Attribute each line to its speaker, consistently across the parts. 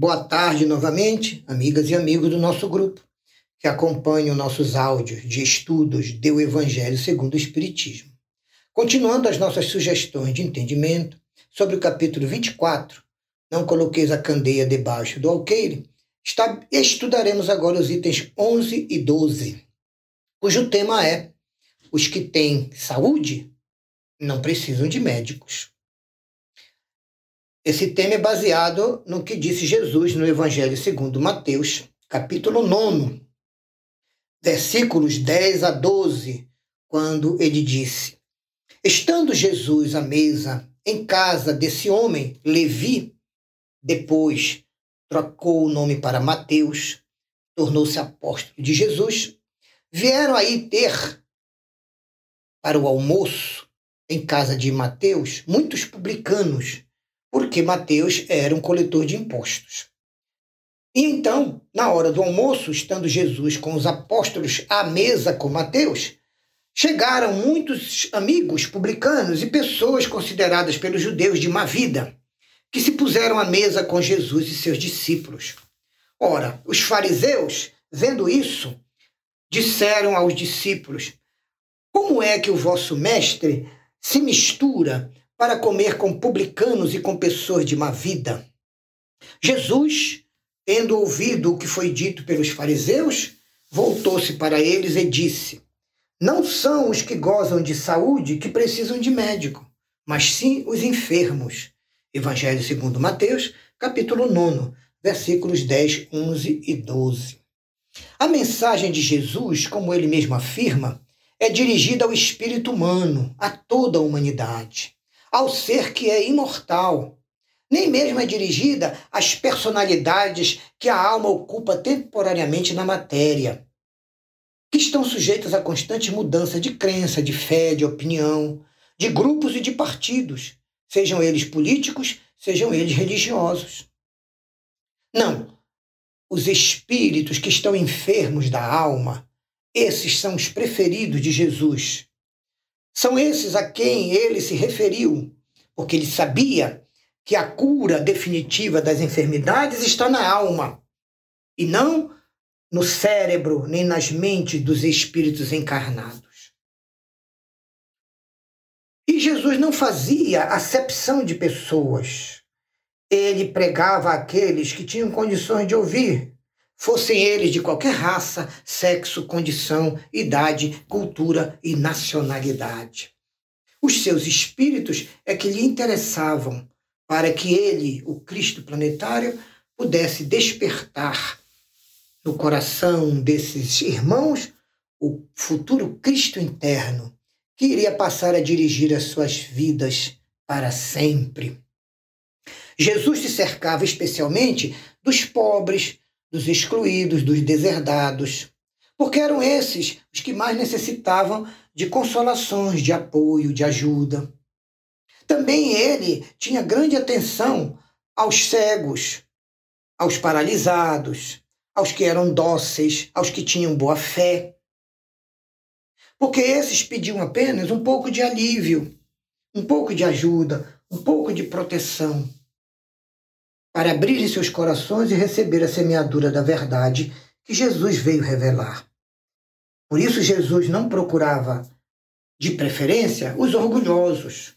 Speaker 1: Boa tarde novamente, amigas e amigos do nosso grupo, que acompanham nossos áudios de estudos do Evangelho segundo o Espiritismo. Continuando as nossas sugestões de entendimento sobre o capítulo 24, Não Coloqueis a Candeia Debaixo do Alqueire, está, estudaremos agora os itens 11 e 12, cujo tema é Os que têm saúde não precisam de médicos. Esse tema é baseado no que disse Jesus no Evangelho segundo Mateus, capítulo 9, versículos 10 a 12, quando ele disse: Estando Jesus à mesa em casa desse homem, Levi, depois trocou o nome para Mateus, tornou-se apóstolo de Jesus, vieram aí ter para o almoço em casa de Mateus muitos publicanos porque Mateus era um coletor de impostos. E então, na hora do almoço, estando Jesus com os apóstolos à mesa com Mateus, chegaram muitos amigos publicanos e pessoas consideradas pelos judeus de má vida, que se puseram à mesa com Jesus e seus discípulos. Ora, os fariseus, vendo isso, disseram aos discípulos: Como é que o vosso mestre se mistura para comer com publicanos e com pessoas de má vida. Jesus, tendo ouvido o que foi dito pelos fariseus, voltou-se para eles e disse: Não são os que gozam de saúde que precisam de médico, mas sim os enfermos. Evangelho segundo Mateus, capítulo 9, versículos 10, 11 e 12. A mensagem de Jesus, como ele mesmo afirma, é dirigida ao espírito humano, a toda a humanidade ao ser que é imortal. Nem mesmo é dirigida às personalidades que a alma ocupa temporariamente na matéria, que estão sujeitas a constante mudança de crença, de fé, de opinião, de grupos e de partidos, sejam eles políticos, sejam eles religiosos. Não, os espíritos que estão enfermos da alma, esses são os preferidos de Jesus são esses a quem ele se referiu, porque ele sabia que a cura definitiva das enfermidades está na alma e não no cérebro nem nas mentes dos espíritos encarnados. E Jesus não fazia acepção de pessoas. Ele pregava àqueles que tinham condições de ouvir, fossem eles de qualquer raça, sexo, condição, idade, cultura e nacionalidade. Os seus espíritos é que lhe interessavam para que ele, o Cristo planetário, pudesse despertar no coração desses irmãos o futuro Cristo interno, que iria passar a dirigir as suas vidas para sempre. Jesus se cercava especialmente dos pobres, dos excluídos, dos deserdados, porque eram esses os que mais necessitavam de consolações, de apoio, de ajuda. Também ele tinha grande atenção aos cegos, aos paralisados, aos que eram dóceis, aos que tinham boa fé. Porque esses pediam apenas um pouco de alívio, um pouco de ajuda, um pouco de proteção para abrirem seus corações e receber a semeadura da verdade que Jesus veio revelar. Por isso, Jesus não procurava, de preferência, os orgulhosos.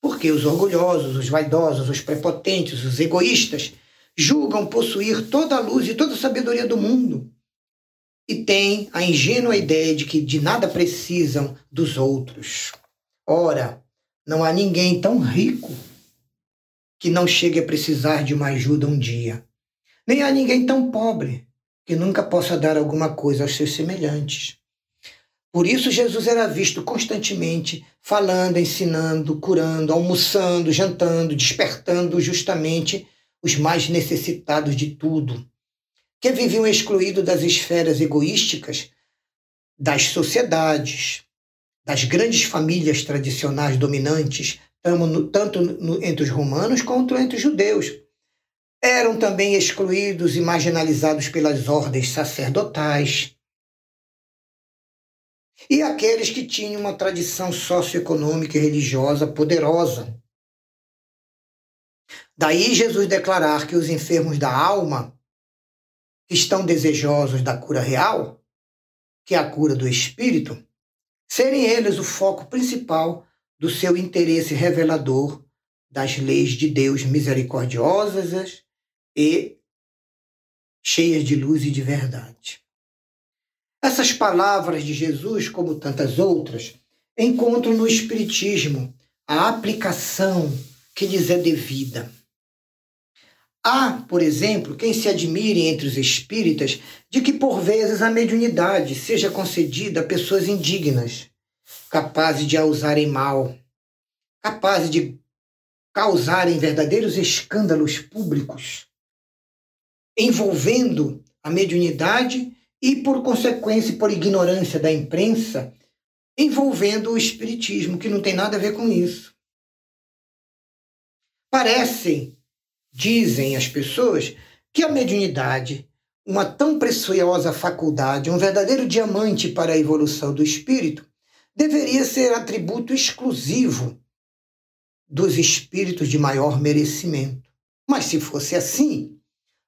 Speaker 1: Porque os orgulhosos, os vaidosos, os prepotentes, os egoístas julgam possuir toda a luz e toda a sabedoria do mundo e têm a ingênua ideia de que de nada precisam dos outros. Ora, não há ninguém tão rico que não chegue a precisar de uma ajuda um dia. Nem há ninguém tão pobre que nunca possa dar alguma coisa aos seus semelhantes. Por isso, Jesus era visto constantemente falando, ensinando, curando, almoçando, jantando, despertando justamente os mais necessitados de tudo, que viviam excluídos das esferas egoísticas das sociedades, das grandes famílias tradicionais dominantes, tanto entre os romanos quanto entre os judeus. Eram também excluídos e marginalizados pelas ordens sacerdotais. E aqueles que tinham uma tradição socioeconômica e religiosa poderosa. Daí Jesus declarar que os enfermos da alma, que estão desejosos da cura real, que é a cura do espírito, serem eles o foco principal do seu interesse revelador das leis de Deus misericordiosas e cheias de luz e de verdade. Essas palavras de Jesus, como tantas outras, encontram no Espiritismo a aplicação que lhes é devida. Há, por exemplo, quem se admire entre os espíritas de que por vezes a mediunidade seja concedida a pessoas indignas, capazes de a usarem mal, capazes de causarem verdadeiros escândalos públicos, envolvendo a mediunidade e, por consequência, por ignorância da imprensa, envolvendo o espiritismo, que não tem nada a ver com isso. Parecem, dizem as pessoas, que a mediunidade, uma tão preciosa faculdade, um verdadeiro diamante para a evolução do espírito, deveria ser atributo exclusivo dos espíritos de maior merecimento. Mas se fosse assim,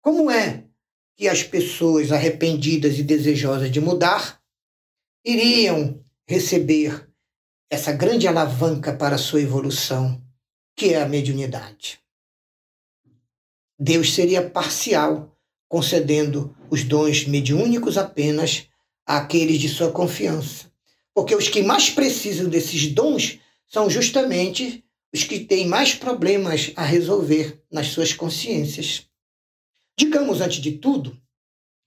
Speaker 1: como é que as pessoas arrependidas e desejosas de mudar iriam receber essa grande alavanca para a sua evolução, que é a mediunidade? Deus seria parcial, concedendo os dons mediúnicos apenas àqueles de sua confiança. Porque os que mais precisam desses dons são justamente os que têm mais problemas a resolver nas suas consciências. Digamos, antes de tudo,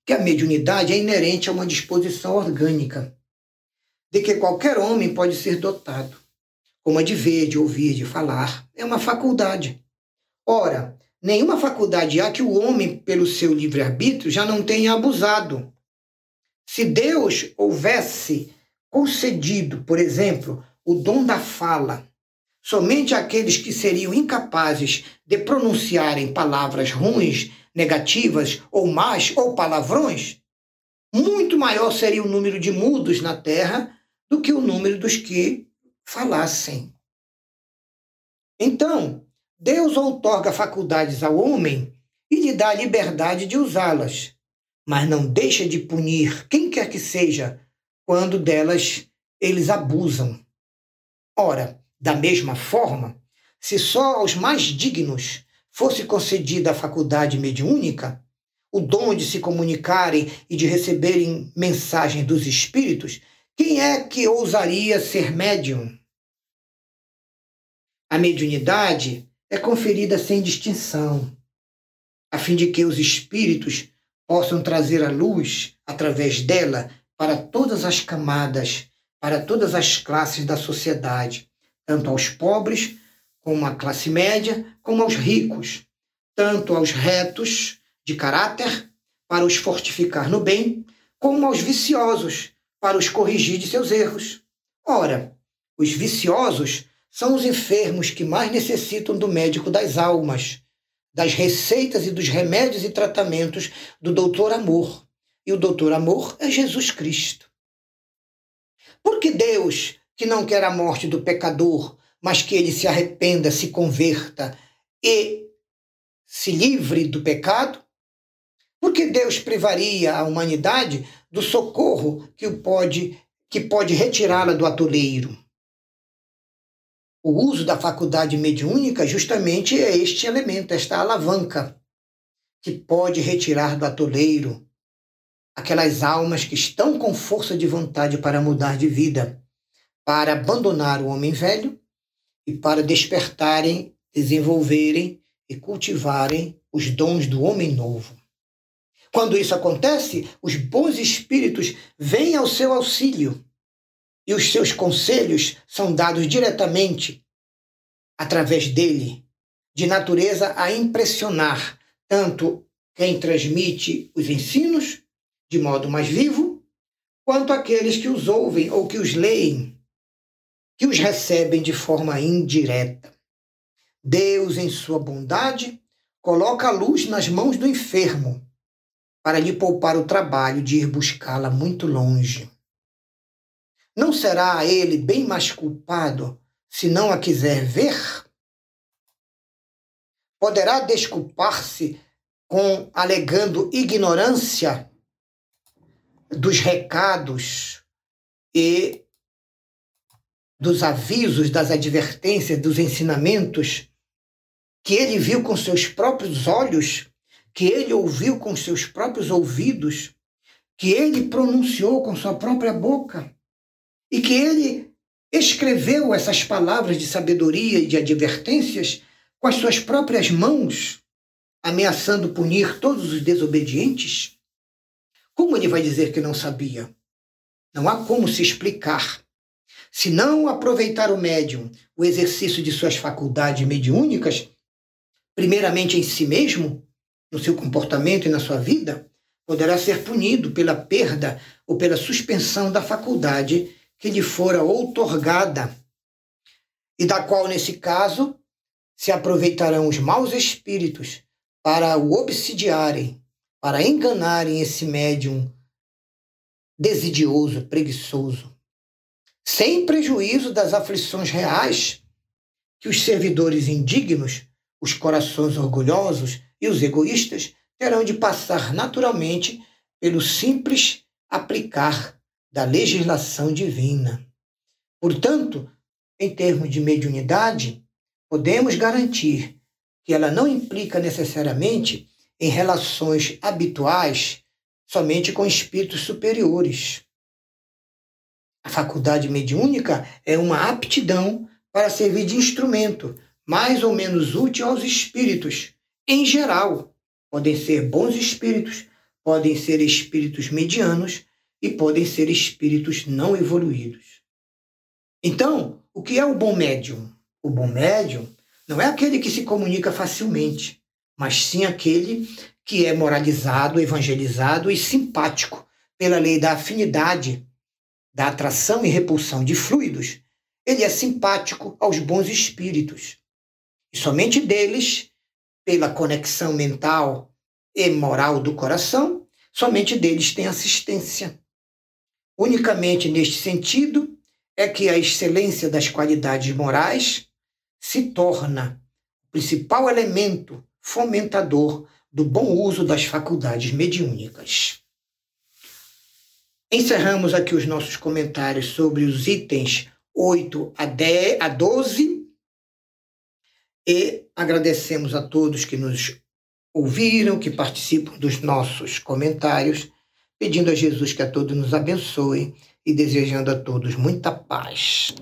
Speaker 1: que a mediunidade é inerente a uma disposição orgânica, de que qualquer homem pode ser dotado, como a de ver, de ouvir, de falar. É uma faculdade. Ora, nenhuma faculdade há que o homem, pelo seu livre-arbítrio, já não tenha abusado. Se Deus houvesse concedido, por exemplo, o dom da fala, Somente aqueles que seriam incapazes de pronunciarem palavras ruins, negativas ou más ou palavrões, muito maior seria o número de mudos na terra do que o número dos que falassem. Então, Deus outorga faculdades ao homem e lhe dá a liberdade de usá-las, mas não deixa de punir quem quer que seja quando delas eles abusam. Ora, da mesma forma, se só aos mais dignos fosse concedida a faculdade mediúnica, o dom de se comunicarem e de receberem mensagens dos espíritos, quem é que ousaria ser médium? A mediunidade é conferida sem distinção, a fim de que os espíritos possam trazer a luz através dela para todas as camadas, para todas as classes da sociedade, tanto aos pobres, como à classe média, como aos ricos, tanto aos retos de caráter, para os fortificar no bem, como aos viciosos, para os corrigir de seus erros. Ora, os viciosos são os enfermos que mais necessitam do médico das almas, das receitas e dos remédios e tratamentos do doutor Amor. E o doutor Amor é Jesus Cristo. Porque Deus que não quer a morte do pecador, mas que ele se arrependa, se converta e se livre do pecado? Porque Deus privaria a humanidade do socorro que pode que pode retirá-la do atoleiro? O uso da faculdade mediúnica justamente é este elemento, esta alavanca que pode retirar do atoleiro aquelas almas que estão com força de vontade para mudar de vida para abandonar o homem velho e para despertarem, desenvolverem e cultivarem os dons do homem novo. Quando isso acontece, os bons espíritos vêm ao seu auxílio e os seus conselhos são dados diretamente através dele, de natureza a impressionar tanto quem transmite os ensinos de modo mais vivo, quanto aqueles que os ouvem ou que os leem que os recebem de forma indireta. Deus, em sua bondade, coloca a luz nas mãos do enfermo para lhe poupar o trabalho de ir buscá-la muito longe. Não será ele bem mais culpado se não a quiser ver? poderá desculpar-se com alegando ignorância dos recados e dos avisos, das advertências, dos ensinamentos que ele viu com seus próprios olhos, que ele ouviu com seus próprios ouvidos, que ele pronunciou com sua própria boca e que ele escreveu essas palavras de sabedoria e de advertências com as suas próprias mãos, ameaçando punir todos os desobedientes? Como ele vai dizer que não sabia? Não há como se explicar. Se não aproveitar o médium, o exercício de suas faculdades mediúnicas, primeiramente em si mesmo, no seu comportamento e na sua vida, poderá ser punido pela perda ou pela suspensão da faculdade que lhe fora outorgada, e da qual, nesse caso, se aproveitarão os maus espíritos para o obsidiarem, para enganarem esse médium desidioso, preguiçoso, sem prejuízo das aflições reais que os servidores indignos, os corações orgulhosos e os egoístas terão de passar naturalmente pelo simples aplicar da legislação divina. Portanto, em termos de mediunidade, podemos garantir que ela não implica necessariamente em relações habituais somente com espíritos superiores. A faculdade mediúnica é uma aptidão para servir de instrumento mais ou menos útil aos espíritos, em geral. Podem ser bons espíritos, podem ser espíritos medianos e podem ser espíritos não evoluídos. Então, o que é o bom médium? O bom médium não é aquele que se comunica facilmente, mas sim aquele que é moralizado, evangelizado e simpático pela lei da afinidade, da atração e repulsão de fluidos. Ele é simpático aos bons espíritos. E somente deles, pela conexão mental e moral do coração, somente deles tem assistência. Unicamente neste sentido é que a excelência das qualidades morais se torna o principal elemento fomentador do bom uso das faculdades mediúnicas. Encerramos aqui os nossos comentários sobre os itens 8 a, 10, a 12 e agradecemos a todos que nos ouviram, que participam dos nossos comentários pedindo a Jesus que a todos nos abençoe e desejando a todos muita paz.